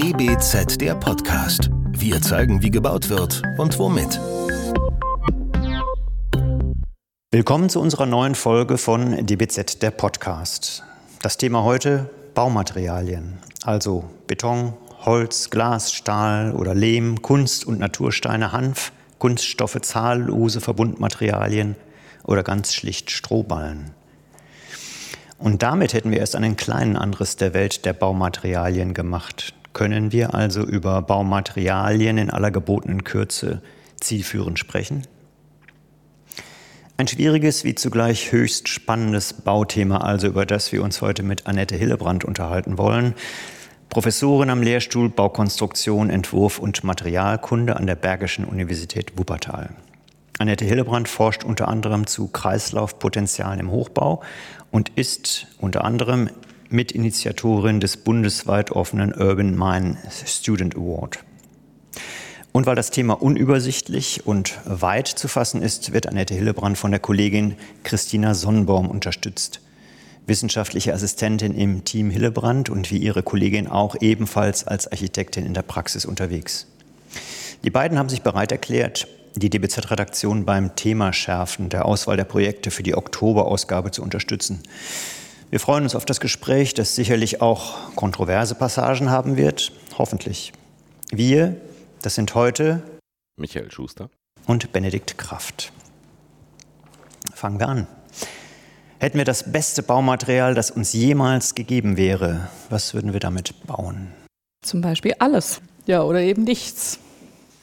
DBZ der Podcast. Wir zeigen, wie gebaut wird und womit. Willkommen zu unserer neuen Folge von DBZ der Podcast. Das Thema heute Baumaterialien, also Beton, Holz, Glas, Stahl oder Lehm, Kunst- und Natursteine, Hanf, Kunststoffe, zahllose Verbundmaterialien oder ganz schlicht Strohballen. Und damit hätten wir erst einen kleinen Anriss der Welt der Baumaterialien gemacht. Können wir also über Baumaterialien in aller gebotenen Kürze zielführend sprechen? Ein schwieriges wie zugleich höchst spannendes Bauthema also, über das wir uns heute mit Annette Hillebrand unterhalten wollen. Professorin am Lehrstuhl Baukonstruktion, Entwurf und Materialkunde an der Bergischen Universität Wuppertal. Annette Hillebrand forscht unter anderem zu Kreislaufpotenzialen im Hochbau und ist unter anderem Mitinitiatorin des bundesweit offenen Urban Mine Student Award. Und weil das Thema unübersichtlich und weit zu fassen ist, wird Annette Hillebrand von der Kollegin Christina Sonnenbaum unterstützt wissenschaftliche Assistentin im Team Hillebrand und wie ihre Kollegin auch ebenfalls als Architektin in der Praxis unterwegs. Die beiden haben sich bereit erklärt, die DBZ-Redaktion beim Thema Schärfen der Auswahl der Projekte für die Oktoberausgabe zu unterstützen. Wir freuen uns auf das Gespräch, das sicherlich auch kontroverse Passagen haben wird, hoffentlich. Wir, das sind heute Michael Schuster und Benedikt Kraft. Fangen wir an. Hätten wir das beste Baumaterial, das uns jemals gegeben wäre, was würden wir damit bauen? Zum Beispiel alles. Ja, oder eben nichts.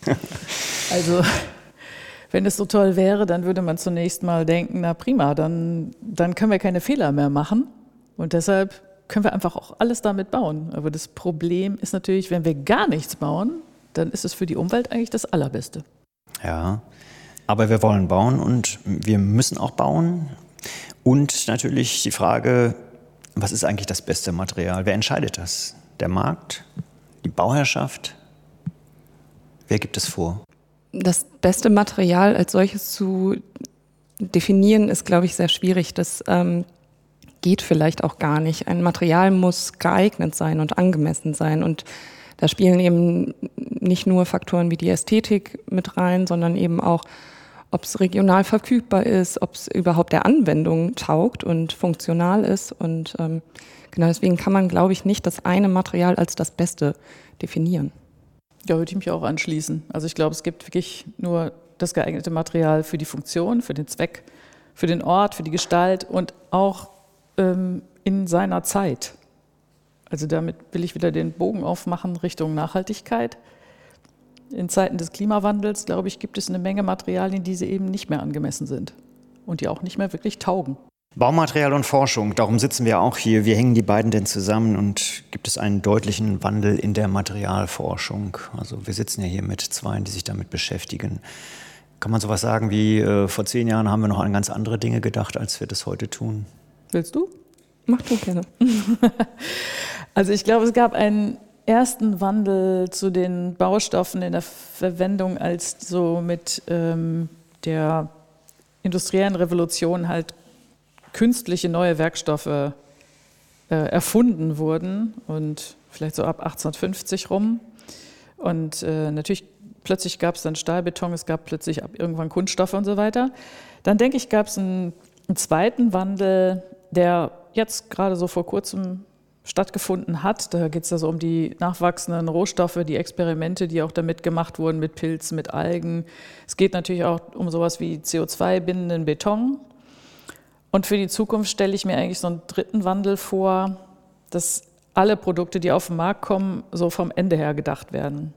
also, wenn es so toll wäre, dann würde man zunächst mal denken, na prima, dann, dann können wir keine Fehler mehr machen. Und deshalb können wir einfach auch alles damit bauen. Aber das Problem ist natürlich, wenn wir gar nichts bauen, dann ist es für die Umwelt eigentlich das Allerbeste. Ja, aber wir wollen bauen und wir müssen auch bauen. Und natürlich die Frage, was ist eigentlich das beste Material? Wer entscheidet das? Der Markt? Die Bauherrschaft? Wer gibt es vor? Das beste Material als solches zu definieren, ist, glaube ich, sehr schwierig. Das ähm, geht vielleicht auch gar nicht. Ein Material muss geeignet sein und angemessen sein. Und da spielen eben nicht nur Faktoren wie die Ästhetik mit rein, sondern eben auch ob es regional verfügbar ist, ob es überhaupt der Anwendung taugt und funktional ist. Und ähm, genau deswegen kann man, glaube ich, nicht das eine Material als das Beste definieren. Ja, würde ich mich auch anschließen. Also ich glaube, es gibt wirklich nur das geeignete Material für die Funktion, für den Zweck, für den Ort, für die Gestalt und auch ähm, in seiner Zeit. Also damit will ich wieder den Bogen aufmachen Richtung Nachhaltigkeit in Zeiten des Klimawandels, glaube ich, gibt es eine Menge Materialien, die sie eben nicht mehr angemessen sind und die auch nicht mehr wirklich taugen. Baumaterial und Forschung, darum sitzen wir auch hier. Wie hängen die beiden denn zusammen und gibt es einen deutlichen Wandel in der Materialforschung? Also wir sitzen ja hier mit zwei, die sich damit beschäftigen. Kann man sowas sagen wie, äh, vor zehn Jahren haben wir noch an ganz andere Dinge gedacht, als wir das heute tun? Willst du? Mach du gerne. also ich glaube, es gab einen ersten Wandel zu den Baustoffen in der Verwendung, als so mit ähm, der industriellen Revolution halt künstliche neue Werkstoffe äh, erfunden wurden und vielleicht so ab 1850 rum. Und äh, natürlich plötzlich gab es dann Stahlbeton, es gab plötzlich ab irgendwann Kunststoffe und so weiter. Dann denke ich, gab es einen, einen zweiten Wandel, der jetzt gerade so vor kurzem stattgefunden hat. Da geht es ja so um die nachwachsenden Rohstoffe, die Experimente, die auch damit gemacht wurden mit Pilzen, mit Algen. Es geht natürlich auch um sowas wie CO2-bindenden Beton. Und für die Zukunft stelle ich mir eigentlich so einen dritten Wandel vor, dass alle Produkte, die auf den Markt kommen, so vom Ende her gedacht werden.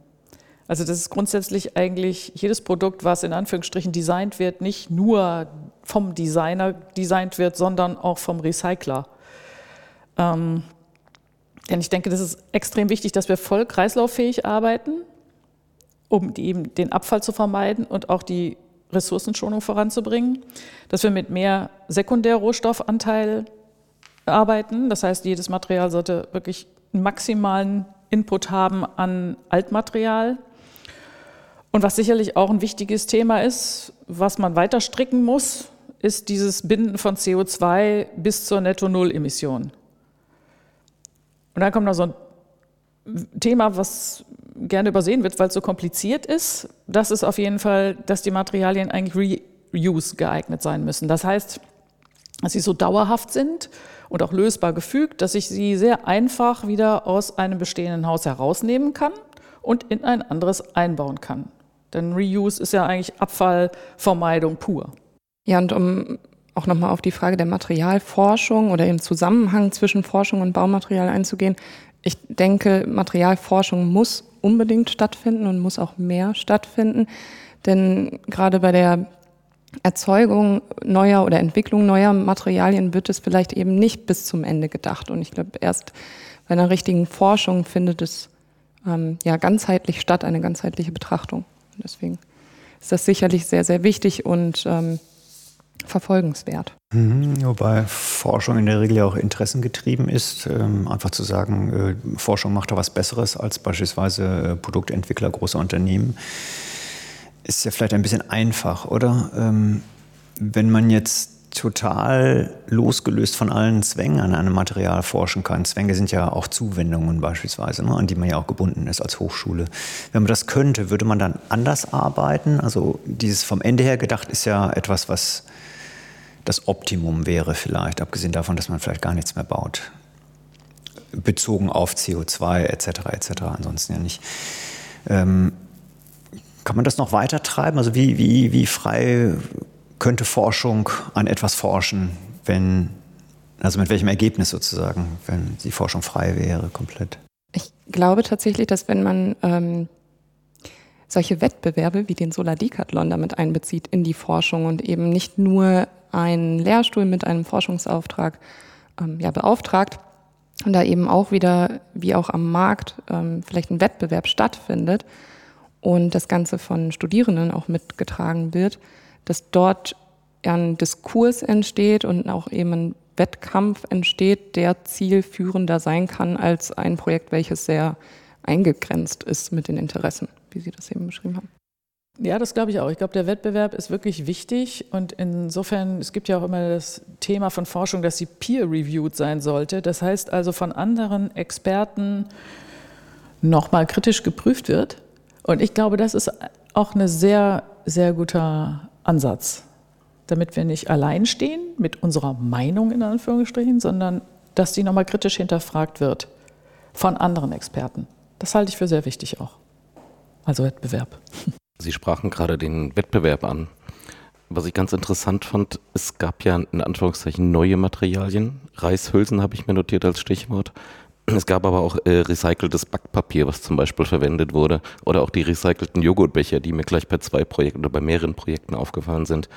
Also das ist grundsätzlich eigentlich jedes Produkt, was in Anführungsstrichen designt wird, nicht nur vom Designer designt wird, sondern auch vom Recycler. Ähm, denn ich denke, das ist extrem wichtig, dass wir voll kreislauffähig arbeiten, um eben den Abfall zu vermeiden und auch die Ressourcenschonung voranzubringen, dass wir mit mehr Sekundärrohstoffanteil arbeiten. Das heißt, jedes Material sollte wirklich einen maximalen Input haben an Altmaterial. Und was sicherlich auch ein wichtiges Thema ist, was man weiter stricken muss, ist dieses Binden von CO2 bis zur Netto-Null-Emission. Und dann kommt noch so ein Thema, was gerne übersehen wird, weil es so kompliziert ist, das ist auf jeden Fall, dass die Materialien eigentlich reuse geeignet sein müssen. Das heißt, dass sie so dauerhaft sind und auch lösbar gefügt, dass ich sie sehr einfach wieder aus einem bestehenden Haus herausnehmen kann und in ein anderes einbauen kann. Denn Reuse ist ja eigentlich Abfallvermeidung pur. Ja, und um auch nochmal auf die Frage der Materialforschung oder im Zusammenhang zwischen Forschung und Baumaterial einzugehen. Ich denke, Materialforschung muss unbedingt stattfinden und muss auch mehr stattfinden. Denn gerade bei der Erzeugung neuer oder Entwicklung neuer Materialien wird es vielleicht eben nicht bis zum Ende gedacht. Und ich glaube, erst bei einer richtigen Forschung findet es ähm, ja ganzheitlich statt, eine ganzheitliche Betrachtung. Und deswegen ist das sicherlich sehr, sehr wichtig und ähm, verfolgenswert. Mhm, wobei Forschung in der Regel ja auch interessengetrieben ist. Ähm, einfach zu sagen, äh, Forschung macht da was Besseres als beispielsweise äh, Produktentwickler großer Unternehmen, ist ja vielleicht ein bisschen einfach, oder? Ähm, wenn man jetzt total losgelöst von allen Zwängen an einem Material forschen kann. Zwänge sind ja auch Zuwendungen beispielsweise, ne, an die man ja auch gebunden ist als Hochschule. Wenn man das könnte, würde man dann anders arbeiten? Also dieses vom Ende her gedacht ist ja etwas, was das Optimum wäre vielleicht, abgesehen davon, dass man vielleicht gar nichts mehr baut. Bezogen auf CO2 etc. etc. Ansonsten ja nicht. Ähm, kann man das noch weiter treiben? Also wie, wie, wie frei könnte Forschung an etwas forschen, wenn, also mit welchem Ergebnis sozusagen, wenn die Forschung frei wäre komplett? Ich glaube tatsächlich, dass wenn man ähm, solche Wettbewerbe wie den Solar Decathlon damit einbezieht in die Forschung und eben nicht nur einen Lehrstuhl mit einem Forschungsauftrag ähm, ja, beauftragt und da eben auch wieder, wie auch am Markt, ähm, vielleicht ein Wettbewerb stattfindet und das Ganze von Studierenden auch mitgetragen wird, dass dort ein Diskurs entsteht und auch eben ein Wettkampf entsteht, der zielführender sein kann als ein Projekt, welches sehr eingegrenzt ist mit den Interessen, wie Sie das eben beschrieben haben. Ja, das glaube ich auch. Ich glaube, der Wettbewerb ist wirklich wichtig und insofern, es gibt ja auch immer das Thema von Forschung, dass sie peer-reviewed sein sollte. Das heißt also von anderen Experten nochmal kritisch geprüft wird. Und ich glaube, das ist auch ein sehr, sehr guter Ansatz, damit wir nicht allein stehen mit unserer Meinung in Anführungsstrichen, sondern dass die nochmal kritisch hinterfragt wird von anderen Experten. Das halte ich für sehr wichtig auch. Also Wettbewerb. Sie sprachen gerade den Wettbewerb an. Was ich ganz interessant fand, es gab ja in Anführungszeichen neue Materialien. Reishülsen habe ich mir notiert als Stichwort. Es gab aber auch äh, recyceltes Backpapier, was zum Beispiel verwendet wurde. Oder auch die recycelten Joghurtbecher, die mir gleich bei zwei Projekten oder bei mehreren Projekten aufgefallen sind.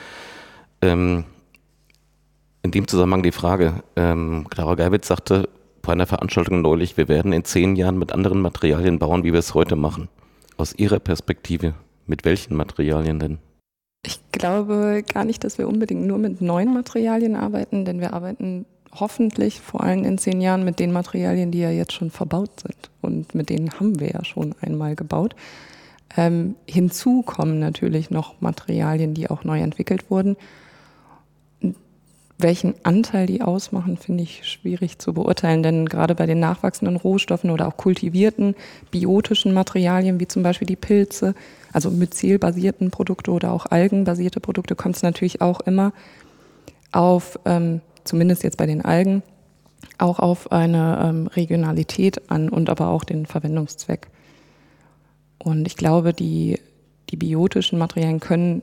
Ähm, in dem Zusammenhang die Frage, ähm, Clara Geibitz sagte bei einer Veranstaltung neulich, wir werden in zehn Jahren mit anderen Materialien bauen, wie wir es heute machen. Aus Ihrer Perspektive, mit welchen Materialien denn? Ich glaube gar nicht, dass wir unbedingt nur mit neuen Materialien arbeiten, denn wir arbeiten hoffentlich vor allem in zehn Jahren mit den Materialien, die ja jetzt schon verbaut sind. Und mit denen haben wir ja schon einmal gebaut. Ähm, hinzu kommen natürlich noch Materialien, die auch neu entwickelt wurden. Welchen Anteil die ausmachen, finde ich schwierig zu beurteilen, denn gerade bei den nachwachsenden Rohstoffen oder auch kultivierten biotischen Materialien, wie zum Beispiel die Pilze, also myzelbasierten Produkte oder auch algenbasierte Produkte, kommt es natürlich auch immer auf, ähm, zumindest jetzt bei den Algen, auch auf eine ähm, Regionalität an und aber auch den Verwendungszweck. Und ich glaube, die, die biotischen Materialien können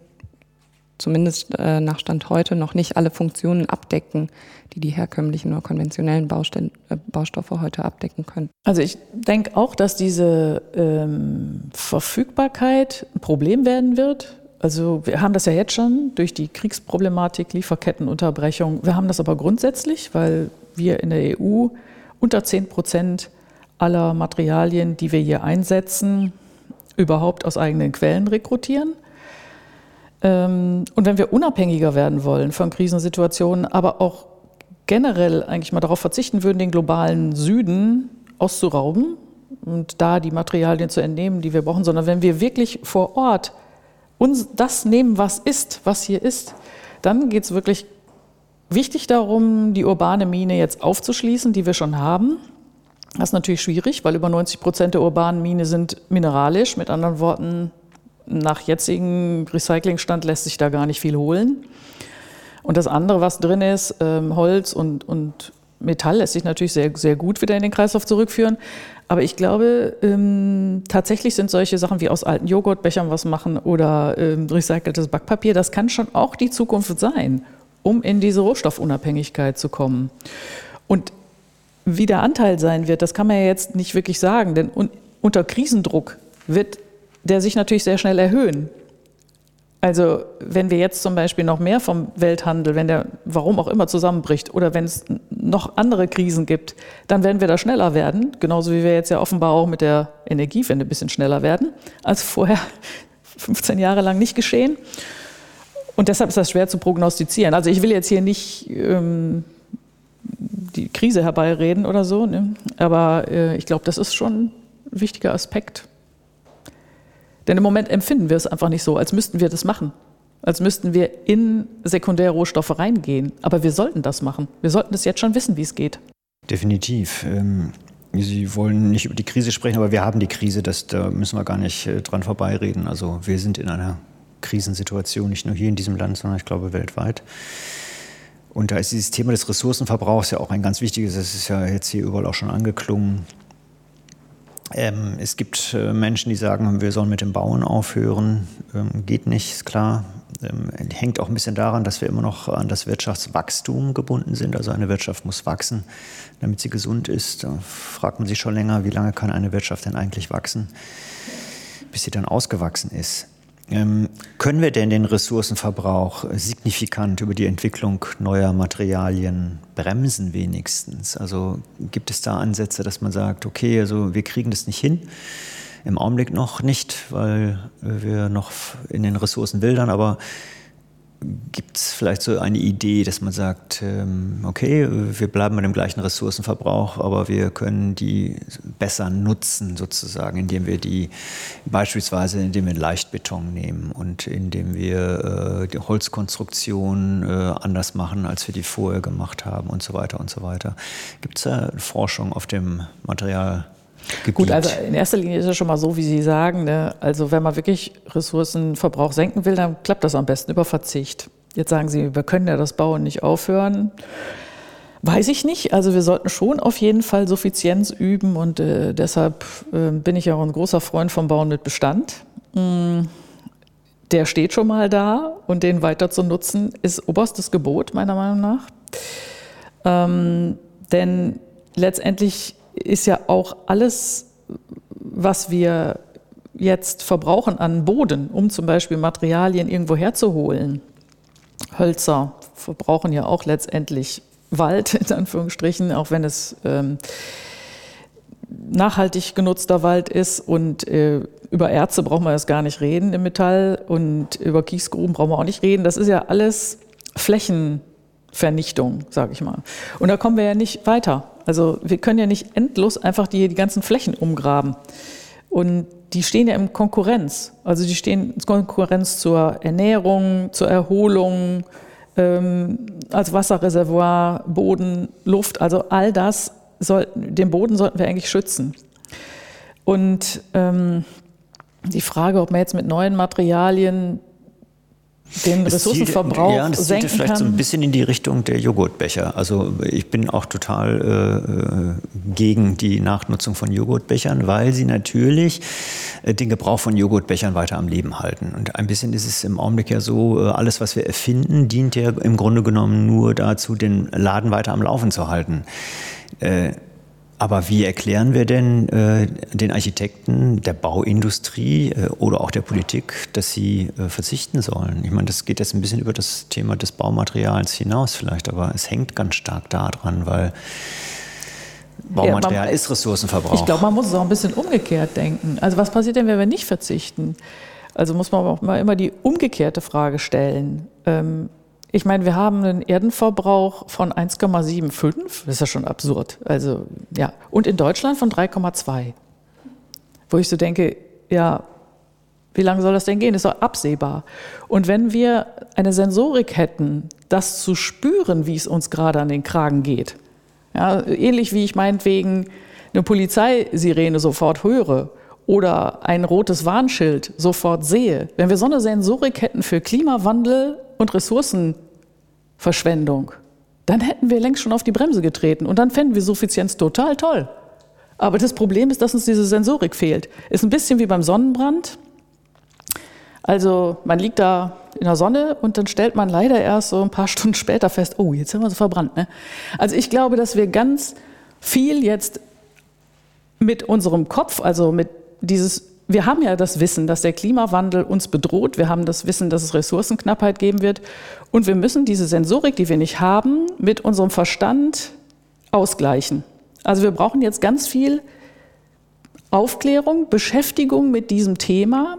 zumindest äh, nach Stand heute noch nicht alle Funktionen abdecken, die die herkömmlichen oder konventionellen Baustell äh, Baustoffe heute abdecken können. Also ich denke auch, dass diese ähm, Verfügbarkeit ein Problem werden wird. Also wir haben das ja jetzt schon durch die Kriegsproblematik, Lieferkettenunterbrechung. Wir haben das aber grundsätzlich, weil wir in der EU unter 10 Prozent aller Materialien, die wir hier einsetzen, überhaupt aus eigenen Quellen rekrutieren. Ähm, und wenn wir unabhängiger werden wollen von Krisensituationen, aber auch generell eigentlich mal darauf verzichten würden, den globalen Süden auszurauben und da die Materialien zu entnehmen, die wir brauchen, sondern wenn wir wirklich vor Ort uns das nehmen, was ist, was hier ist, dann geht es wirklich wichtig darum, die urbane Mine jetzt aufzuschließen, die wir schon haben, Das ist natürlich schwierig, weil über 90 Prozent der urbanen Mine sind mineralisch. Mit anderen Worten, nach jetzigem Recyclingstand lässt sich da gar nicht viel holen. Und das andere, was drin ist, ähm, Holz und, und Metall, lässt sich natürlich sehr, sehr gut wieder in den Kreislauf zurückführen. Aber ich glaube, ähm, tatsächlich sind solche Sachen wie aus alten Joghurtbechern was machen oder ähm, recyceltes Backpapier, das kann schon auch die Zukunft sein, um in diese Rohstoffunabhängigkeit zu kommen. Und wie der Anteil sein wird, das kann man ja jetzt nicht wirklich sagen, denn un unter Krisendruck wird der sich natürlich sehr schnell erhöhen. Also wenn wir jetzt zum Beispiel noch mehr vom Welthandel, wenn der warum auch immer zusammenbricht oder wenn es noch andere Krisen gibt, dann werden wir da schneller werden, genauso wie wir jetzt ja offenbar auch mit der Energiewende ein bisschen schneller werden, als vorher 15 Jahre lang nicht geschehen. Und deshalb ist das schwer zu prognostizieren. Also ich will jetzt hier nicht ähm, die Krise herbeireden oder so, ne? aber äh, ich glaube, das ist schon ein wichtiger Aspekt. Denn im Moment empfinden wir es einfach nicht so, als müssten wir das machen. Als müssten wir in Sekundärrohstoffe reingehen. Aber wir sollten das machen. Wir sollten das jetzt schon wissen, wie es geht. Definitiv. Ähm, Sie wollen nicht über die Krise sprechen, aber wir haben die Krise. Das, da müssen wir gar nicht äh, dran vorbeireden. Also wir sind in einer Krisensituation, nicht nur hier in diesem Land, sondern ich glaube weltweit. Und da ist dieses Thema des Ressourcenverbrauchs ja auch ein ganz wichtiges. Das ist ja jetzt hier überall auch schon angeklungen. Ähm, es gibt äh, Menschen, die sagen, wir sollen mit dem Bauen aufhören. Ähm, geht nicht, ist klar. Ähm, hängt auch ein bisschen daran, dass wir immer noch an das Wirtschaftswachstum gebunden sind. Also eine Wirtschaft muss wachsen, damit sie gesund ist. Da fragt man sich schon länger, wie lange kann eine Wirtschaft denn eigentlich wachsen, bis sie dann ausgewachsen ist. Ähm, können wir denn den Ressourcenverbrauch signifikant über die Entwicklung neuer Materialien bremsen wenigstens? Also gibt es da Ansätze, dass man sagt, okay, also wir kriegen das nicht hin? Im Augenblick noch nicht, weil wir noch in den Ressourcen wildern, aber Gibt es vielleicht so eine Idee, dass man sagt, ähm, okay, wir bleiben bei dem gleichen Ressourcenverbrauch, aber wir können die besser nutzen, sozusagen, indem wir die beispielsweise, indem wir Leichtbeton nehmen und indem wir äh, die Holzkonstruktion äh, anders machen, als wir die vorher gemacht haben und so weiter und so weiter. Gibt es da Forschung auf dem Material? Gebiet. Gut, also in erster Linie ist es schon mal so, wie Sie sagen. Ne? Also wenn man wirklich Ressourcenverbrauch senken will, dann klappt das am besten über Verzicht. Jetzt sagen Sie, wir können ja das Bauen nicht aufhören. Weiß ich nicht. Also wir sollten schon auf jeden Fall Suffizienz üben und äh, deshalb äh, bin ich auch ein großer Freund vom Bauen mit Bestand. Mm, der steht schon mal da und den weiter zu nutzen ist oberstes Gebot meiner Meinung nach. Ähm, denn letztendlich ist ja auch alles, was wir jetzt verbrauchen an Boden, um zum Beispiel Materialien irgendwo herzuholen. Hölzer verbrauchen ja auch letztendlich Wald, in Anführungsstrichen, auch wenn es ähm, nachhaltig genutzter Wald ist. Und äh, über Erze brauchen wir jetzt gar nicht reden im Metall und über Kiesgruben brauchen wir auch nicht reden. Das ist ja alles Flächenvernichtung, sage ich mal. Und da kommen wir ja nicht weiter. Also wir können ja nicht endlos einfach die, die ganzen Flächen umgraben. Und die stehen ja in Konkurrenz. Also die stehen in Konkurrenz zur Ernährung, zur Erholung, ähm, als Wasserreservoir, Boden, Luft. Also all das, sollten, den Boden sollten wir eigentlich schützen. Und ähm, die Frage, ob man jetzt mit neuen Materialien den Ressourcenverbrauch ja, das senken vielleicht kann. so ein bisschen in die Richtung der Joghurtbecher. Also ich bin auch total äh, gegen die Nachnutzung von Joghurtbechern, weil sie natürlich äh, den Gebrauch von Joghurtbechern weiter am Leben halten. Und ein bisschen ist es im Augenblick ja so, äh, alles, was wir erfinden, dient ja im Grunde genommen nur dazu, den Laden weiter am Laufen zu halten. Äh, aber wie erklären wir denn äh, den Architekten der Bauindustrie äh, oder auch der Politik, dass sie äh, verzichten sollen? Ich meine, das geht jetzt ein bisschen über das Thema des Baumaterials hinaus vielleicht, aber es hängt ganz stark daran, weil Baumaterial ja, man, ist Ressourcenverbrauch. Ich glaube, man muss es auch ein bisschen umgekehrt denken. Also was passiert denn, wenn wir nicht verzichten? Also muss man auch mal immer die umgekehrte Frage stellen. Ähm, ich meine, wir haben einen Erdenverbrauch von 1,75. Das ist ja schon absurd. Also, ja. Und in Deutschland von 3,2. Wo ich so denke, ja, wie lange soll das denn gehen? Das ist doch absehbar. Und wenn wir eine Sensorik hätten, das zu spüren, wie es uns gerade an den Kragen geht, ja, ähnlich wie ich meinetwegen eine Polizeisirene sofort höre oder ein rotes Warnschild sofort sehe, wenn wir so eine Sensorik hätten für Klimawandel und Ressourcenverschwendung, dann hätten wir längst schon auf die Bremse getreten und dann fänden wir Suffizienz total toll. Aber das Problem ist, dass uns diese Sensorik fehlt. Ist ein bisschen wie beim Sonnenbrand. Also man liegt da in der Sonne und dann stellt man leider erst so ein paar Stunden später fest, oh, jetzt sind wir so verbrannt. Ne? Also ich glaube, dass wir ganz viel jetzt mit unserem Kopf, also mit dieses, wir haben ja das Wissen, dass der Klimawandel uns bedroht, wir haben das Wissen, dass es Ressourcenknappheit geben wird und wir müssen diese Sensorik, die wir nicht haben, mit unserem Verstand ausgleichen. Also wir brauchen jetzt ganz viel Aufklärung, Beschäftigung mit diesem Thema,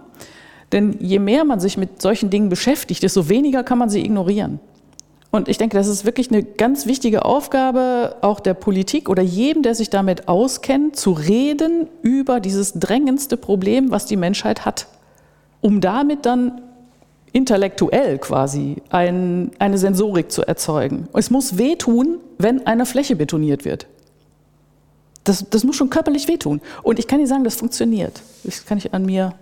denn je mehr man sich mit solchen Dingen beschäftigt, desto weniger kann man sie ignorieren. Und ich denke, das ist wirklich eine ganz wichtige Aufgabe auch der Politik oder jedem, der sich damit auskennt, zu reden über dieses drängendste Problem, was die Menschheit hat, um damit dann intellektuell quasi ein, eine Sensorik zu erzeugen. Es muss wehtun, wenn eine Fläche betoniert wird. Das, das muss schon körperlich wehtun. Und ich kann Ihnen sagen, das funktioniert. Das kann ich an mir,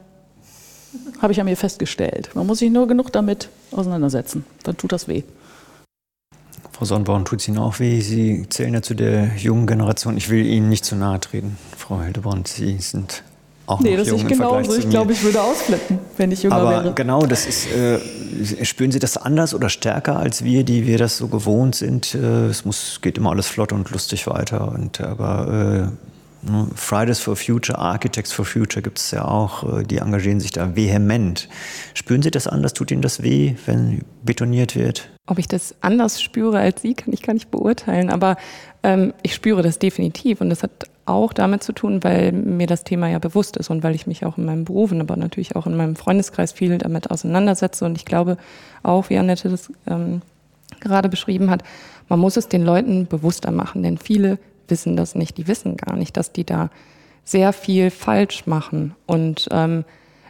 habe ich an mir festgestellt. Man muss sich nur genug damit auseinandersetzen. Dann tut das weh. Frau Sonnenborn, tut es Ihnen auch weh? Sie zählen ja zu der jungen Generation. Ich will Ihnen nicht zu nahe treten, Frau Hildebrand. Sie sind auch nee, noch das jung ist genauso. Ich glaube, ich würde ausflippen, wenn ich jünger Aber wäre. genau, das ist, äh, spüren Sie das anders oder stärker als wir, die wir das so gewohnt sind? Äh, es muss, geht immer alles flott und lustig weiter. Und, aber äh, Fridays for Future, Architects for Future gibt es ja auch, äh, die engagieren sich da vehement. Spüren Sie das anders? Tut Ihnen das weh, wenn betoniert wird? Ob ich das anders spüre als Sie, kann ich gar nicht beurteilen, aber ähm, ich spüre das definitiv und das hat auch damit zu tun, weil mir das Thema ja bewusst ist und weil ich mich auch in meinem Beruf, aber natürlich auch in meinem Freundeskreis viel damit auseinandersetze und ich glaube auch, wie Annette das ähm, gerade beschrieben hat, man muss es den Leuten bewusster machen, denn viele wissen das nicht. Die wissen gar nicht, dass die da sehr viel falsch machen. Und ähm,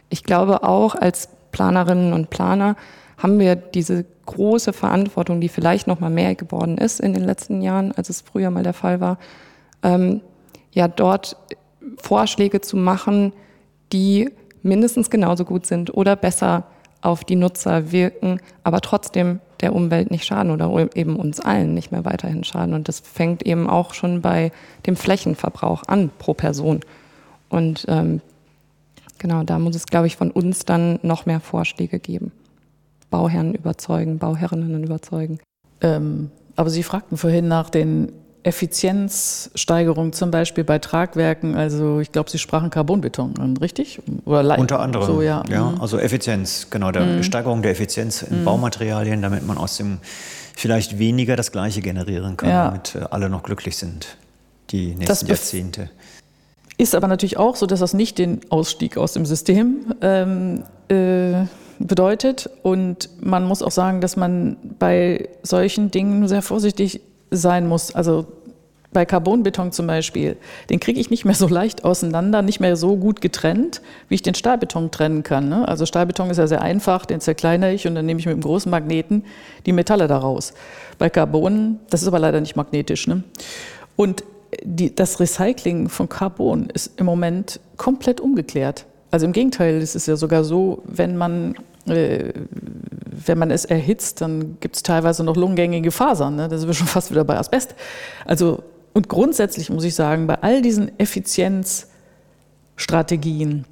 ich glaube auch als Planerinnen und Planer haben wir diese große Verantwortung, die vielleicht noch mal mehr geworden ist in den letzten Jahren, als es früher mal der Fall war, ähm, ja dort Vorschläge zu machen, die mindestens genauso gut sind oder besser auf die Nutzer wirken, aber trotzdem der Umwelt nicht schaden oder eben uns allen nicht mehr weiterhin schaden. Und das fängt eben auch schon bei dem Flächenverbrauch an pro Person. Und ähm, genau, da muss es, glaube ich, von uns dann noch mehr Vorschläge geben. Bauherren überzeugen, Bauherrinnen überzeugen. Ähm, aber Sie fragten vorhin nach den Effizienzsteigerung zum Beispiel bei Tragwerken, also ich glaube, Sie sprachen Carbonbeton an, richtig? Oder Unter anderem, so, ja. ja. Mhm. Also Effizienz, genau, der mhm. Steigerung der Effizienz in mhm. Baumaterialien, damit man aus dem vielleicht weniger das Gleiche generieren kann, ja. damit äh, alle noch glücklich sind, die nächsten Jahrzehnte. Ist aber natürlich auch so, dass das nicht den Ausstieg aus dem System ähm, äh, bedeutet. Und man muss auch sagen, dass man bei solchen Dingen sehr vorsichtig sein muss. Also bei Carbonbeton zum Beispiel, den kriege ich nicht mehr so leicht auseinander, nicht mehr so gut getrennt, wie ich den Stahlbeton trennen kann. Ne? Also Stahlbeton ist ja sehr einfach, den zerkleinere ich und dann nehme ich mit einem großen Magneten die Metalle daraus. Bei Carbon, das ist aber leider nicht magnetisch. Ne? Und die, das Recycling von Carbon ist im Moment komplett umgeklärt. Also im Gegenteil, es ist ja sogar so, wenn man wenn man es erhitzt, dann gibt es teilweise noch lungengängige Fasern. Ne? Da sind wir schon fast wieder bei Asbest. Also, und grundsätzlich muss ich sagen, bei all diesen Effizienzstrategien,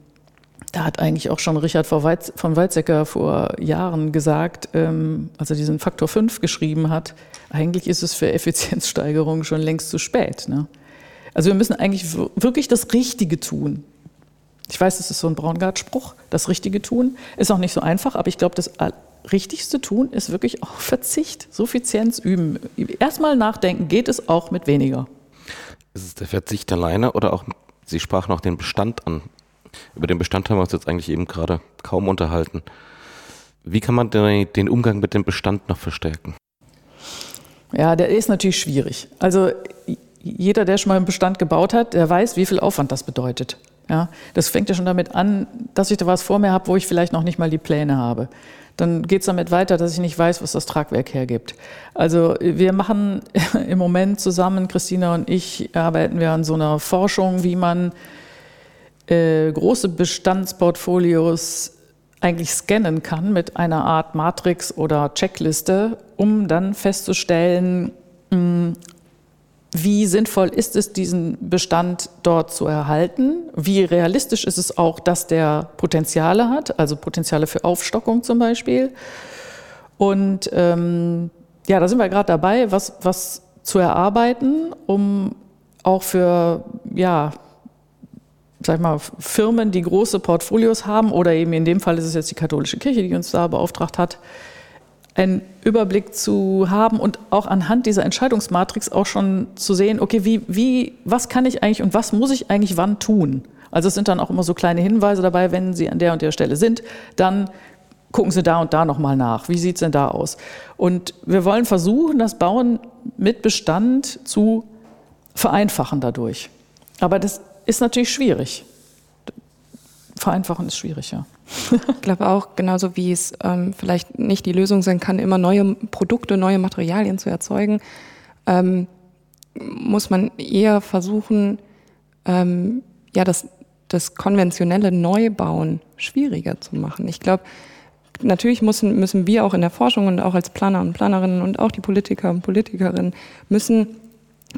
da hat eigentlich auch schon Richard von Weizsäcker vor Jahren gesagt, ähm, als er diesen Faktor 5 geschrieben hat, eigentlich ist es für Effizienzsteigerung schon längst zu spät. Ne? Also wir müssen eigentlich wirklich das Richtige tun. Ich weiß, das ist so ein Braungart-Spruch, das Richtige tun. Ist auch nicht so einfach, aber ich glaube, das Richtigste tun ist wirklich auch Verzicht, Suffizienz üben. Erstmal nachdenken, geht es auch mit weniger? Ist es der Verzicht alleine oder auch, Sie sprachen auch den Bestand an. Über den Bestand haben wir uns jetzt eigentlich eben gerade kaum unterhalten. Wie kann man denn den Umgang mit dem Bestand noch verstärken? Ja, der ist natürlich schwierig. Also jeder, der schon mal einen Bestand gebaut hat, der weiß, wie viel Aufwand das bedeutet. Ja, das fängt ja schon damit an, dass ich da was vor mir habe, wo ich vielleicht noch nicht mal die Pläne habe. Dann geht es damit weiter, dass ich nicht weiß, was das Tragwerk hergibt. Also wir machen im Moment zusammen, Christina und ich, arbeiten wir an so einer Forschung, wie man äh, große Bestandsportfolios eigentlich scannen kann mit einer Art Matrix oder Checkliste, um dann festzustellen, mh, wie sinnvoll ist es, diesen Bestand dort zu erhalten? Wie realistisch ist es auch, dass der Potenziale hat, also Potenziale für Aufstockung zum Beispiel? Und ähm, ja, da sind wir gerade dabei, was, was zu erarbeiten, um auch für ja, sag ich mal, Firmen, die große Portfolios haben, oder eben in dem Fall ist es jetzt die katholische Kirche, die uns da beauftragt hat, einen Überblick zu haben und auch anhand dieser Entscheidungsmatrix auch schon zu sehen, okay, wie, wie, was kann ich eigentlich und was muss ich eigentlich wann tun? Also es sind dann auch immer so kleine Hinweise dabei, wenn Sie an der und der Stelle sind, dann gucken Sie da und da nochmal nach. Wie sieht es denn da aus? Und wir wollen versuchen, das Bauen mit Bestand zu vereinfachen dadurch. Aber das ist natürlich schwierig. Vereinfachen ist schwierig, ja. Ich glaube auch, genauso wie es ähm, vielleicht nicht die Lösung sein kann, immer neue Produkte, neue Materialien zu erzeugen, ähm, muss man eher versuchen, ähm, ja, das, das konventionelle Neubauen schwieriger zu machen. Ich glaube, natürlich müssen, müssen wir auch in der Forschung und auch als Planer und Planerinnen und auch die Politiker und Politikerinnen müssen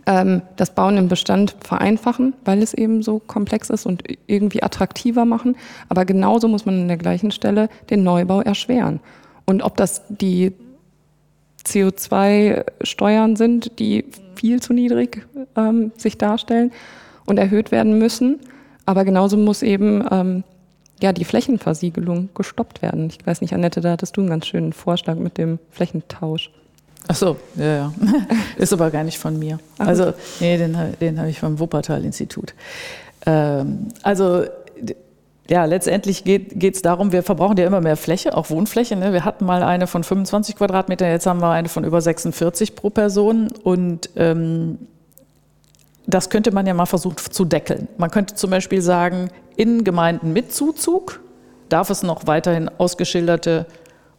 ähm, das Bauen im Bestand vereinfachen, weil es eben so komplex ist und irgendwie attraktiver machen. Aber genauso muss man an der gleichen Stelle den Neubau erschweren. Und ob das die CO2-Steuern sind, die viel zu niedrig ähm, sich darstellen und erhöht werden müssen. Aber genauso muss eben ähm, ja, die Flächenversiegelung gestoppt werden. Ich weiß nicht, Annette, da hattest du einen ganz schönen Vorschlag mit dem Flächentausch. Ach so, ja, ja. Ist aber gar nicht von mir. Also, nee, den, den habe ich vom Wuppertal-Institut. Ähm, also, ja, letztendlich geht es darum, wir verbrauchen ja immer mehr Fläche, auch Wohnfläche. Ne? Wir hatten mal eine von 25 Quadratmetern, jetzt haben wir eine von über 46 pro Person. Und ähm, das könnte man ja mal versuchen zu deckeln. Man könnte zum Beispiel sagen, in Gemeinden mit Zuzug darf es noch weiterhin ausgeschilderte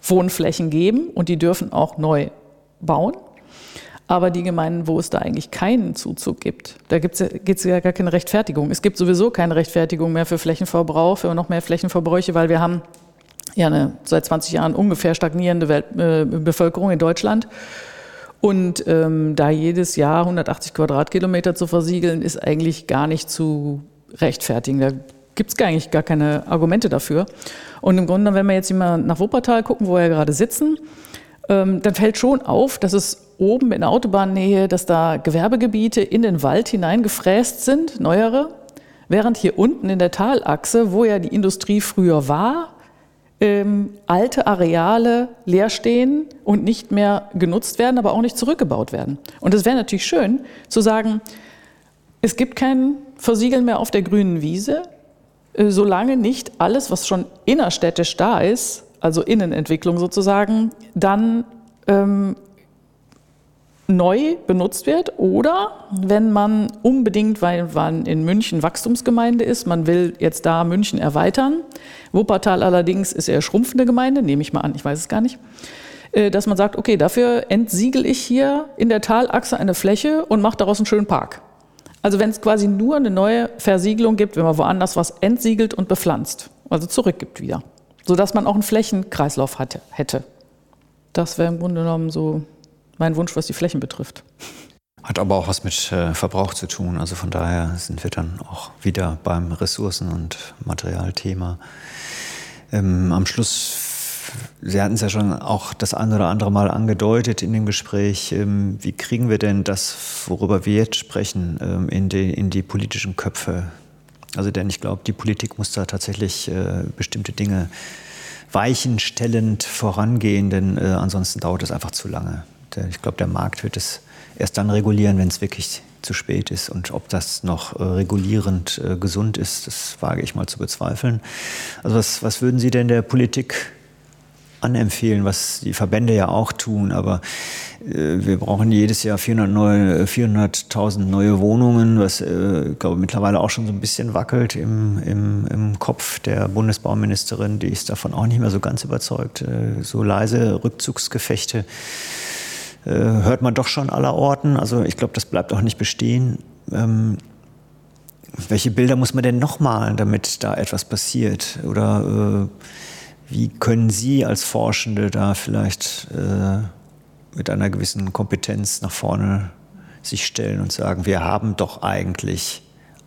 Wohnflächen geben und die dürfen auch neu bauen. Aber die Gemeinden, wo es da eigentlich keinen Zuzug gibt, da gibt es ja gar keine Rechtfertigung. Es gibt sowieso keine Rechtfertigung mehr für Flächenverbrauch, für noch mehr Flächenverbräuche, weil wir haben ja eine seit 20 Jahren ungefähr stagnierende Welt, äh, Bevölkerung in Deutschland. Und ähm, da jedes Jahr 180 Quadratkilometer zu versiegeln, ist eigentlich gar nicht zu rechtfertigen. Da gibt es eigentlich gar keine Argumente dafür. Und im Grunde, wenn wir jetzt mal nach Wuppertal gucken, wo wir gerade sitzen, dann fällt schon auf, dass es oben in der Autobahnnähe, dass da Gewerbegebiete in den Wald hineingefräst sind, neuere, während hier unten in der Talachse, wo ja die Industrie früher war, ähm, alte Areale leer stehen und nicht mehr genutzt werden, aber auch nicht zurückgebaut werden. Und es wäre natürlich schön zu sagen, es gibt kein Versiegeln mehr auf der grünen Wiese, äh, solange nicht alles, was schon innerstädtisch da ist, also Innenentwicklung sozusagen, dann ähm, neu benutzt wird oder wenn man unbedingt, weil man in München Wachstumsgemeinde ist, man will jetzt da München erweitern. Wuppertal allerdings ist eher schrumpfende Gemeinde, nehme ich mal an, ich weiß es gar nicht. Äh, dass man sagt, okay, dafür entsiegel ich hier in der Talachse eine Fläche und mache daraus einen schönen Park. Also wenn es quasi nur eine neue Versiegelung gibt, wenn man woanders was entsiegelt und bepflanzt, also zurückgibt wieder sodass man auch einen Flächenkreislauf hatte, hätte. Das wäre im Grunde genommen so mein Wunsch, was die Flächen betrifft. Hat aber auch was mit äh, Verbrauch zu tun. Also von daher sind wir dann auch wieder beim Ressourcen- und Materialthema. Ähm, am Schluss, Sie hatten es ja schon auch das eine oder andere Mal angedeutet in dem Gespräch, ähm, wie kriegen wir denn das, worüber wir jetzt sprechen, ähm, in, die, in die politischen Köpfe also denn ich glaube, die Politik muss da tatsächlich äh, bestimmte Dinge weichenstellend vorangehen, denn äh, ansonsten dauert es einfach zu lange. Ich glaube, der Markt wird es erst dann regulieren, wenn es wirklich zu spät ist. Und ob das noch äh, regulierend äh, gesund ist, das wage ich mal zu bezweifeln. Also was, was würden Sie denn der Politik anempfehlen, was die Verbände ja auch tun, aber äh, wir brauchen jedes Jahr 400.000 neue, 400 neue Wohnungen, was äh, glaube mittlerweile auch schon so ein bisschen wackelt im, im, im Kopf der Bundesbauministerin. Die ist davon auch nicht mehr so ganz überzeugt. Äh, so leise Rückzugsgefechte äh, hört man doch schon aller Orten. Also ich glaube, das bleibt auch nicht bestehen. Ähm, welche Bilder muss man denn noch malen, damit da etwas passiert? Oder äh, wie können Sie als Forschende da vielleicht äh, mit einer gewissen Kompetenz nach vorne sich stellen und sagen, wir haben doch eigentlich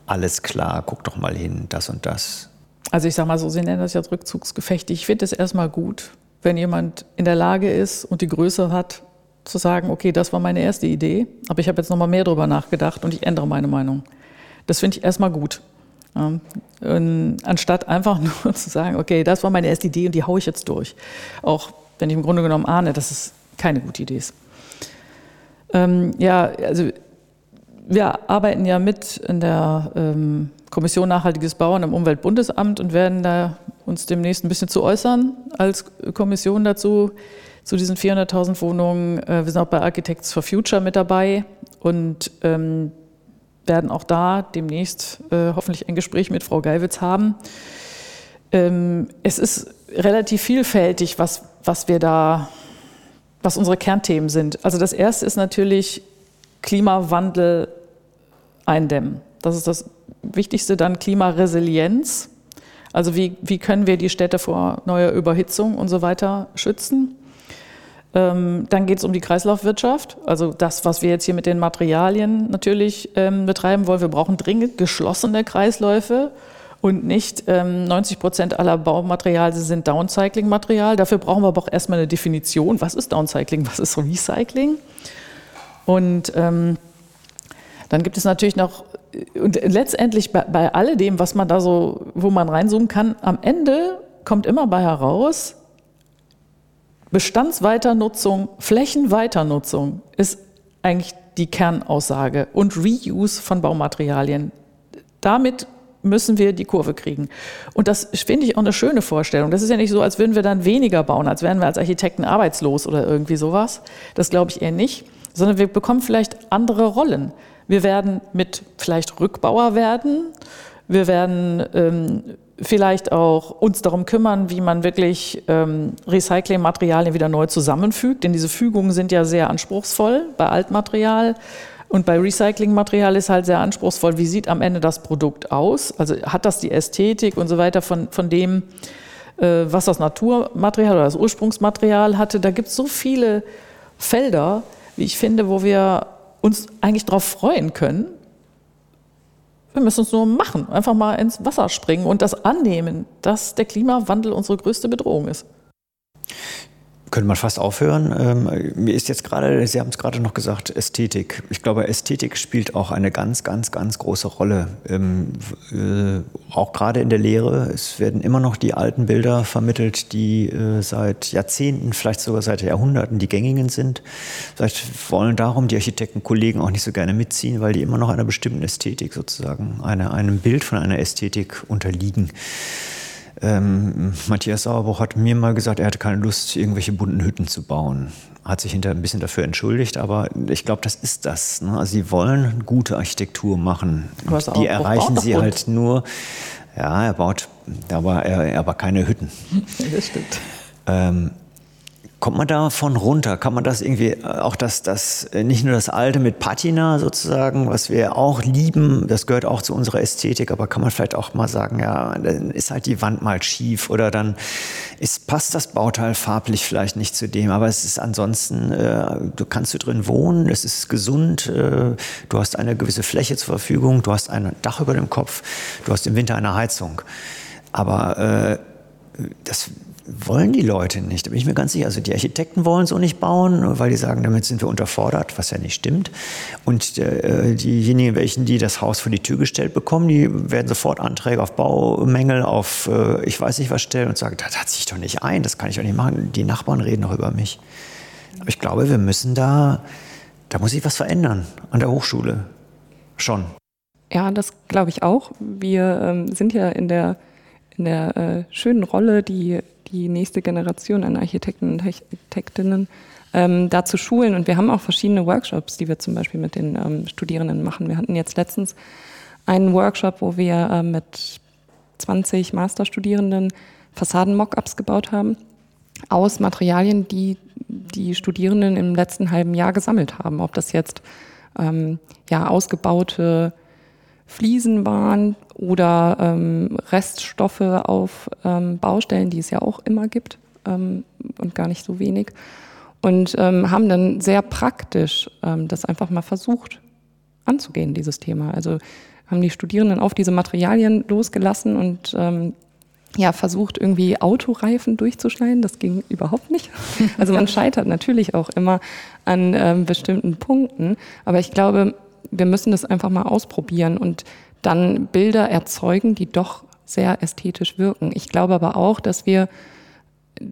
alles klar, guck doch mal hin, das und das. Also ich sage mal so, Sie nennen das ja Rückzugsgefechte. Ich finde es erstmal gut, wenn jemand in der Lage ist und die Größe hat, zu sagen, okay, das war meine erste Idee, aber ich habe jetzt nochmal mehr darüber nachgedacht und ich ändere meine Meinung. Das finde ich erstmal gut. Ja, anstatt einfach nur zu sagen, okay, das war meine erste Idee und die haue ich jetzt durch. Auch wenn ich im Grunde genommen ahne, dass es keine gute Idee ist. Ähm, ja, also wir arbeiten ja mit in der ähm, Kommission Nachhaltiges Bauen im Umweltbundesamt und werden da uns demnächst ein bisschen zu äußern als Kommission dazu, zu diesen 400.000 Wohnungen. Äh, wir sind auch bei Architects for Future mit dabei und ähm, werden auch da demnächst äh, hoffentlich ein Gespräch mit Frau Geiwitz haben. Ähm, es ist relativ vielfältig, was, was wir da, was unsere Kernthemen sind. Also das erste ist natürlich Klimawandel eindämmen. Das ist das Wichtigste. Dann Klimaresilienz. Also wie, wie können wir die Städte vor neuer Überhitzung und so weiter schützen? Ähm, dann geht es um die Kreislaufwirtschaft, also das, was wir jetzt hier mit den Materialien natürlich ähm, betreiben wollen. Wir brauchen dringend geschlossene Kreisläufe und nicht ähm, 90 Prozent aller Baumaterialien sind Downcycling-Material. Dafür brauchen wir aber auch erstmal eine Definition. Was ist Downcycling, was ist Recycling? Und ähm, dann gibt es natürlich noch, und letztendlich bei, bei alledem, was man da so, wo man reinzoomen kann, am Ende kommt immer bei heraus, Bestandsweiternutzung, Flächenweiternutzung ist eigentlich die Kernaussage und Reuse von Baumaterialien. Damit müssen wir die Kurve kriegen. Und das finde ich auch eine schöne Vorstellung. Das ist ja nicht so, als würden wir dann weniger bauen, als wären wir als Architekten arbeitslos oder irgendwie sowas. Das glaube ich eher nicht, sondern wir bekommen vielleicht andere Rollen. Wir werden mit vielleicht Rückbauer werden. Wir werden ähm, vielleicht auch uns darum kümmern, wie man wirklich ähm, Recyclingmaterialien wieder neu zusammenfügt, denn diese Fügungen sind ja sehr anspruchsvoll bei Altmaterial. Und bei Recyclingmaterial ist halt sehr anspruchsvoll, wie sieht am Ende das Produkt aus? Also hat das die Ästhetik und so weiter von, von dem, äh, was das Naturmaterial oder das Ursprungsmaterial hatte. Da gibt es so viele Felder, wie ich finde, wo wir uns eigentlich darauf freuen können, wir müssen es nur machen, einfach mal ins Wasser springen und das annehmen, dass der Klimawandel unsere größte Bedrohung ist. Könnte man fast aufhören. Ähm, mir ist jetzt gerade, Sie haben es gerade noch gesagt, Ästhetik. Ich glaube, Ästhetik spielt auch eine ganz, ganz, ganz große Rolle. Ähm, äh, auch gerade in der Lehre. Es werden immer noch die alten Bilder vermittelt, die äh, seit Jahrzehnten, vielleicht sogar seit Jahrhunderten die gängigen sind. Vielleicht wollen darum die Architektenkollegen auch nicht so gerne mitziehen, weil die immer noch einer bestimmten Ästhetik sozusagen, einer, einem Bild von einer Ästhetik unterliegen. Ähm, Matthias Sauerbruch hat mir mal gesagt, er hatte keine Lust, irgendwelche bunten Hütten zu bauen. Hat sich hinterher ein bisschen dafür entschuldigt, aber ich glaube, das ist das. Ne? Also sie wollen gute Architektur machen. die erreichen sie halt nur. Ja, er baut, aber er, aber keine Hütten. Das stimmt. Ähm, Kommt man davon runter? Kann man das irgendwie, äh, auch das, das, äh, nicht nur das Alte mit Patina sozusagen, was wir auch lieben, das gehört auch zu unserer Ästhetik, aber kann man vielleicht auch mal sagen, ja, dann ist halt die Wand mal schief oder dann ist, passt das Bauteil farblich vielleicht nicht zu dem, aber es ist ansonsten, äh, du kannst du drin wohnen, es ist gesund, äh, du hast eine gewisse Fläche zur Verfügung, du hast ein Dach über dem Kopf, du hast im Winter eine Heizung. Aber äh, das wollen die Leute nicht. Da bin ich mir ganz sicher. Also die Architekten wollen so nicht bauen, weil die sagen, damit sind wir unterfordert, was ja nicht stimmt. Und äh, diejenigen, welchen die das Haus vor die Tür gestellt bekommen, die werden sofort Anträge auf Baumängel, auf äh, ich weiß nicht was stellen und sagen, das hat sich doch nicht ein, das kann ich doch nicht machen. Die Nachbarn reden doch über mich. Aber ich glaube, wir müssen da, da muss sich was verändern an der Hochschule. Schon. Ja, das glaube ich auch. Wir ähm, sind ja in der in der äh, schönen Rolle, die die nächste Generation an Architekten und Architektinnen ähm, da zu schulen. Und wir haben auch verschiedene Workshops, die wir zum Beispiel mit den ähm, Studierenden machen. Wir hatten jetzt letztens einen Workshop, wo wir äh, mit 20 Masterstudierenden Fassaden-Mockups gebaut haben aus Materialien, die die Studierenden im letzten halben Jahr gesammelt haben. Ob das jetzt ähm, ja, ausgebaute Fliesen waren oder ähm, Reststoffe auf ähm, Baustellen, die es ja auch immer gibt ähm, und gar nicht so wenig. Und ähm, haben dann sehr praktisch ähm, das einfach mal versucht anzugehen, dieses Thema. Also haben die Studierenden auf diese Materialien losgelassen und ähm, ja, versucht, irgendwie Autoreifen durchzuschneiden. Das ging überhaupt nicht. Also man scheitert natürlich auch immer an ähm, bestimmten Punkten. Aber ich glaube, wir müssen das einfach mal ausprobieren und dann Bilder erzeugen, die doch sehr ästhetisch wirken. Ich glaube aber auch, dass wir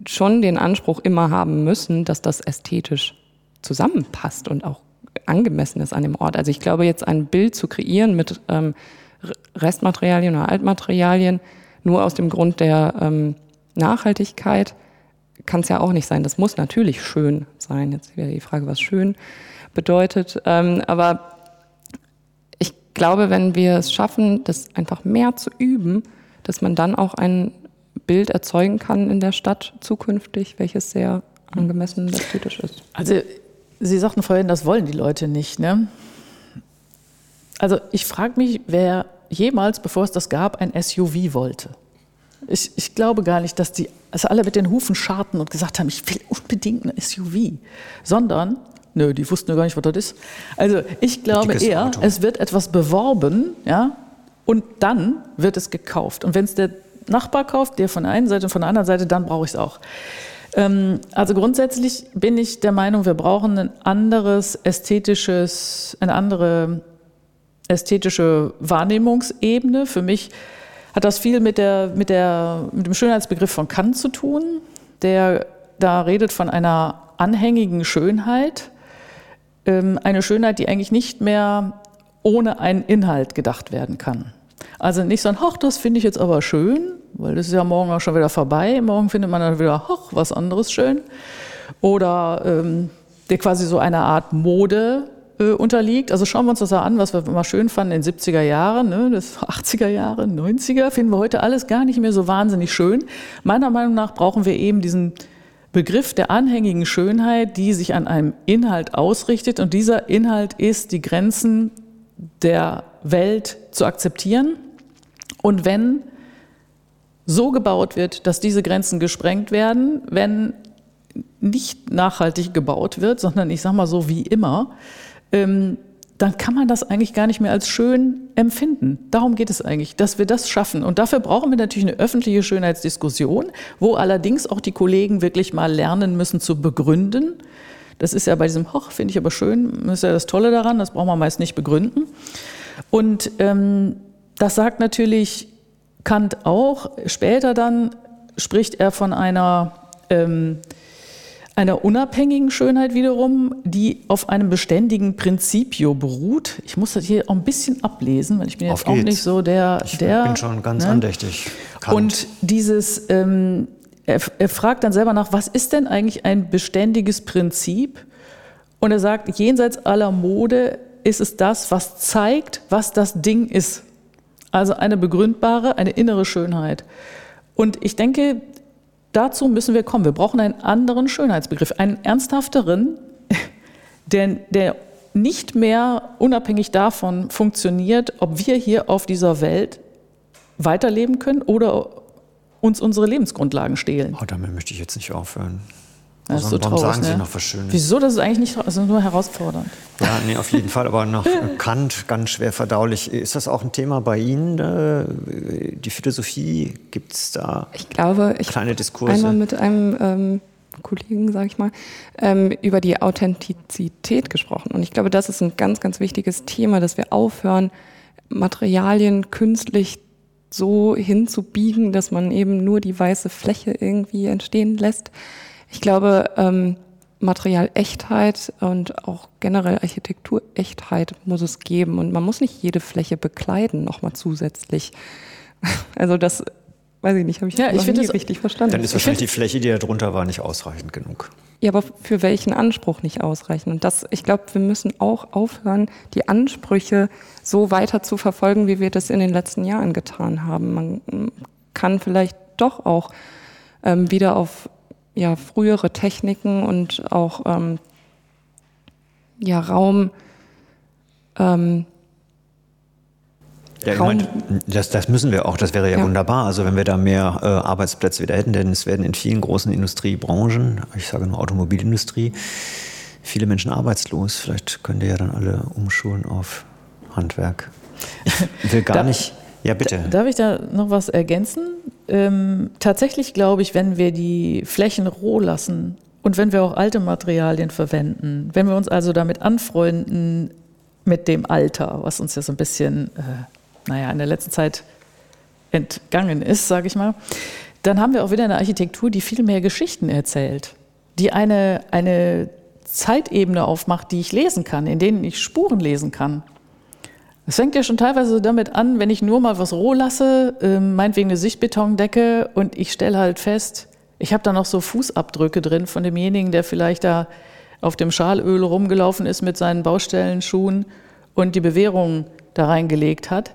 schon den Anspruch immer haben müssen, dass das ästhetisch zusammenpasst und auch angemessen ist an dem Ort. Also ich glaube, jetzt ein Bild zu kreieren mit ähm, Restmaterialien oder Altmaterialien, nur aus dem Grund der ähm, Nachhaltigkeit kann es ja auch nicht sein. Das muss natürlich schön sein. Jetzt wäre die Frage, was schön bedeutet. Ähm, aber glaube, wenn wir es schaffen, das einfach mehr zu üben, dass man dann auch ein Bild erzeugen kann in der Stadt zukünftig, welches sehr angemessen und ästhetisch ist. Also Sie sagten vorhin, das wollen die Leute nicht. Ne? Also ich frage mich, wer jemals, bevor es das gab, ein SUV wollte. Ich, ich glaube gar nicht, dass die also alle mit den Hufen scharten und gesagt haben, ich will unbedingt ein SUV, sondern, nö, die wussten ja gar nicht, was das ist. Also ich glaube eher, Auto. es wird etwas beworben, ja, und dann wird es gekauft. Und wenn es der Nachbar kauft, der von der einen Seite und von der anderen Seite, dann brauche ich es auch. Ähm, also grundsätzlich bin ich der Meinung, wir brauchen ein anderes ästhetisches, eine andere ästhetische Wahrnehmungsebene. Für mich hat das viel mit, der, mit, der, mit dem Schönheitsbegriff von Kant zu tun, der da redet von einer anhängigen Schönheit. Ähm, eine Schönheit, die eigentlich nicht mehr ohne einen Inhalt gedacht werden kann. Also nicht so ein, ach, das finde ich jetzt aber schön, weil das ist ja morgen auch schon wieder vorbei. Morgen findet man dann wieder, ach, was anderes schön. Oder ähm, der quasi so eine Art Mode äh, unterliegt. Also schauen wir uns das an, was wir immer schön fanden in den 70er Jahren, ne, das 80er Jahre, 90er, finden wir heute alles gar nicht mehr so wahnsinnig schön. Meiner Meinung nach brauchen wir eben diesen Begriff der anhängigen Schönheit, die sich an einem Inhalt ausrichtet. Und dieser Inhalt ist, die Grenzen der Welt zu akzeptieren. Und wenn so gebaut wird, dass diese Grenzen gesprengt werden, wenn nicht nachhaltig gebaut wird, sondern ich sage mal so wie immer, ähm, dann kann man das eigentlich gar nicht mehr als schön empfinden. Darum geht es eigentlich, dass wir das schaffen. Und dafür brauchen wir natürlich eine öffentliche Schönheitsdiskussion, wo allerdings auch die Kollegen wirklich mal lernen müssen zu begründen. Das ist ja bei diesem Hoch, finde ich aber schön, ist ja das Tolle daran, das braucht man meist nicht begründen. Und ähm, das sagt natürlich Kant auch. Später dann spricht er von einer ähm, einer unabhängigen Schönheit wiederum, die auf einem beständigen Prinzipio beruht. Ich muss das hier auch ein bisschen ablesen, weil ich bin jetzt auch nicht so der. Ich der, bin schon ganz ne? andächtig. Kant. Und dieses, ähm, er, er fragt dann selber nach, was ist denn eigentlich ein beständiges Prinzip? Und er sagt, jenseits aller Mode ist es das, was zeigt, was das Ding ist. Also eine begründbare, eine innere Schönheit. Und ich denke, Dazu müssen wir kommen. Wir brauchen einen anderen Schönheitsbegriff, einen ernsthafteren, der, der nicht mehr unabhängig davon funktioniert, ob wir hier auf dieser Welt weiterleben können oder uns unsere Lebensgrundlagen stehlen. Oh, damit möchte ich jetzt nicht aufhören. Das ist so warum traurig, sagen Sie ne? noch was Schönes? Wieso? Das ist eigentlich nicht, also nur herausfordernd. Ja, nee, auf jeden Fall. Aber nach Kant ganz schwer verdaulich. Ist das auch ein Thema bei Ihnen? Äh, die Philosophie, gibt es da ich glaube, ich kleine Diskurse? Einmal mit einem ähm, Kollegen, sage ich mal, ähm, über die Authentizität gesprochen. Und ich glaube, das ist ein ganz, ganz wichtiges Thema, dass wir aufhören, Materialien künstlich so hinzubiegen, dass man eben nur die weiße Fläche irgendwie entstehen lässt ich glaube, ähm, Materialechtheit und auch generell Architekturechtheit muss es geben. Und man muss nicht jede Fläche bekleiden, nochmal zusätzlich. Also das weiß ich nicht, habe ich Ja, ja, ich nie das- richtig verstanden. Dann ist wahrscheinlich die Fläche, die da drunter war, nicht ausreichend genug. Ja, aber für welchen Anspruch nicht ausreichen? Und das, ich glaube, wir müssen auch aufhören, die Ansprüche so weiter zu verfolgen, wie wir das in den letzten Jahren getan haben. Man kann vielleicht doch auch ähm, wieder auf ja, frühere Techniken und auch ähm, ja, Raum ähm, Ja, ich meine, das, das müssen wir auch, das wäre ja, Ja. wunderbar. Also wenn wir da mehr äh, Arbeitsplätze wieder hätten, denn es werden in vielen großen Industriebranchen, ich sage nur Automobilindustrie, viele Menschen arbeitslos. Vielleicht könnt ihr ja dann alle umschulen auf Handwerk. Ich will gar Da- nicht. Ja, bitte. Darf ich da noch was ergänzen? Ähm, tatsächlich glaube ich, wenn wir die Flächen roh lassen und wenn wir auch alte Materialien verwenden, wenn wir uns also damit anfreunden mit dem Alter, was uns ja so ein bisschen, äh, naja, in der letzten Zeit entgangen ist, sage ich mal, dann haben wir auch wieder eine Architektur, die viel mehr Geschichten erzählt, die eine, eine Zeitebene aufmacht, die ich lesen kann, in denen ich Spuren lesen kann. Es fängt ja schon teilweise damit an, wenn ich nur mal was roh lasse, ähm, meinetwegen eine Sichtbetondecke und ich stelle halt fest, ich habe da noch so Fußabdrücke drin von demjenigen, der vielleicht da auf dem Schalöl rumgelaufen ist mit seinen Baustellenschuhen und die Bewährung da reingelegt hat.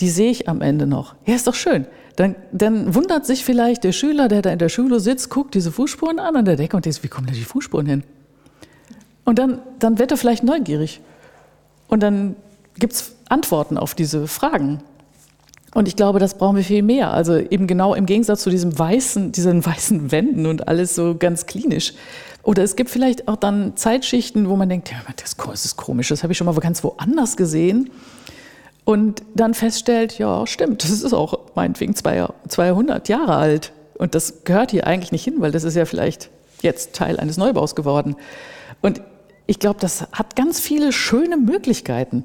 Die sehe ich am Ende noch. Ja, ist doch schön. Dann, dann wundert sich vielleicht der Schüler, der da in der Schule sitzt, guckt diese Fußspuren an an der Decke und denkt, wie kommen da die Fußspuren hin? Und dann, dann wird er vielleicht neugierig. Und dann gibt es Antworten auf diese Fragen. Und ich glaube, das brauchen wir viel mehr. Also eben genau im Gegensatz zu diesem weißen, diesen weißen Wänden und alles so ganz klinisch. Oder es gibt vielleicht auch dann Zeitschichten, wo man denkt, ja, das ist komisch, das habe ich schon mal ganz woanders gesehen. Und dann feststellt, ja, stimmt, das ist auch meinetwegen zwei- 200 Jahre alt. Und das gehört hier eigentlich nicht hin, weil das ist ja vielleicht jetzt Teil eines Neubaus geworden. Und ich glaube, das hat ganz viele schöne Möglichkeiten.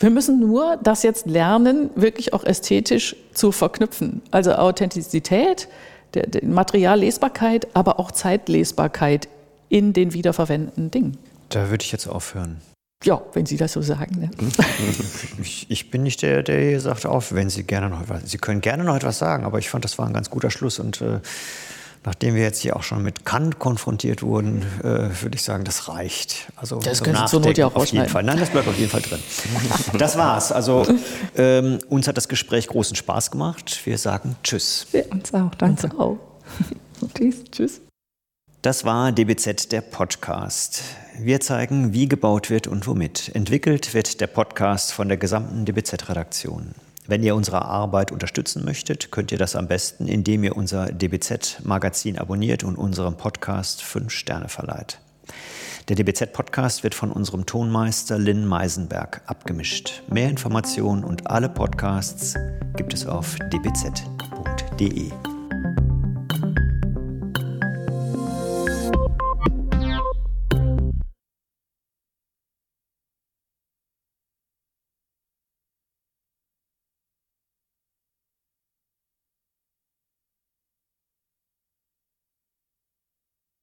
Wir müssen nur das jetzt lernen, wirklich auch ästhetisch zu verknüpfen. Also Authentizität, der, der Materiallesbarkeit, aber auch Zeitlesbarkeit in den wiederverwendeten Dingen. Da würde ich jetzt aufhören. Ja, wenn Sie das so sagen. Ne? Ich, ich bin nicht der, der hier sagt auf, wenn Sie gerne noch etwas. Sie können gerne noch etwas sagen, aber ich fand, das war ein ganz guter Schluss. Und äh, nachdem wir jetzt hier auch schon mit Kant konfrontiert wurden, äh, würde ich sagen, das reicht. Also Das können Sie zur Not ja auch auf jeden. Fall. Nein, das bleibt auf jeden Fall drin. Das war's. Also ähm, uns hat das Gespräch großen Spaß gemacht. Wir sagen Tschüss. uns auch. Danke. Auch. Tschüss. Tschüss. Das war DBZ, der Podcast. Wir zeigen, wie gebaut wird und womit. Entwickelt wird der Podcast von der gesamten DBZ-Redaktion. Wenn ihr unsere Arbeit unterstützen möchtet, könnt ihr das am besten, indem ihr unser DBZ-Magazin abonniert und unserem Podcast fünf Sterne verleiht. Der DBZ-Podcast wird von unserem Tonmeister Lynn Meisenberg abgemischt. Mehr Informationen und alle Podcasts gibt es auf dbz.de.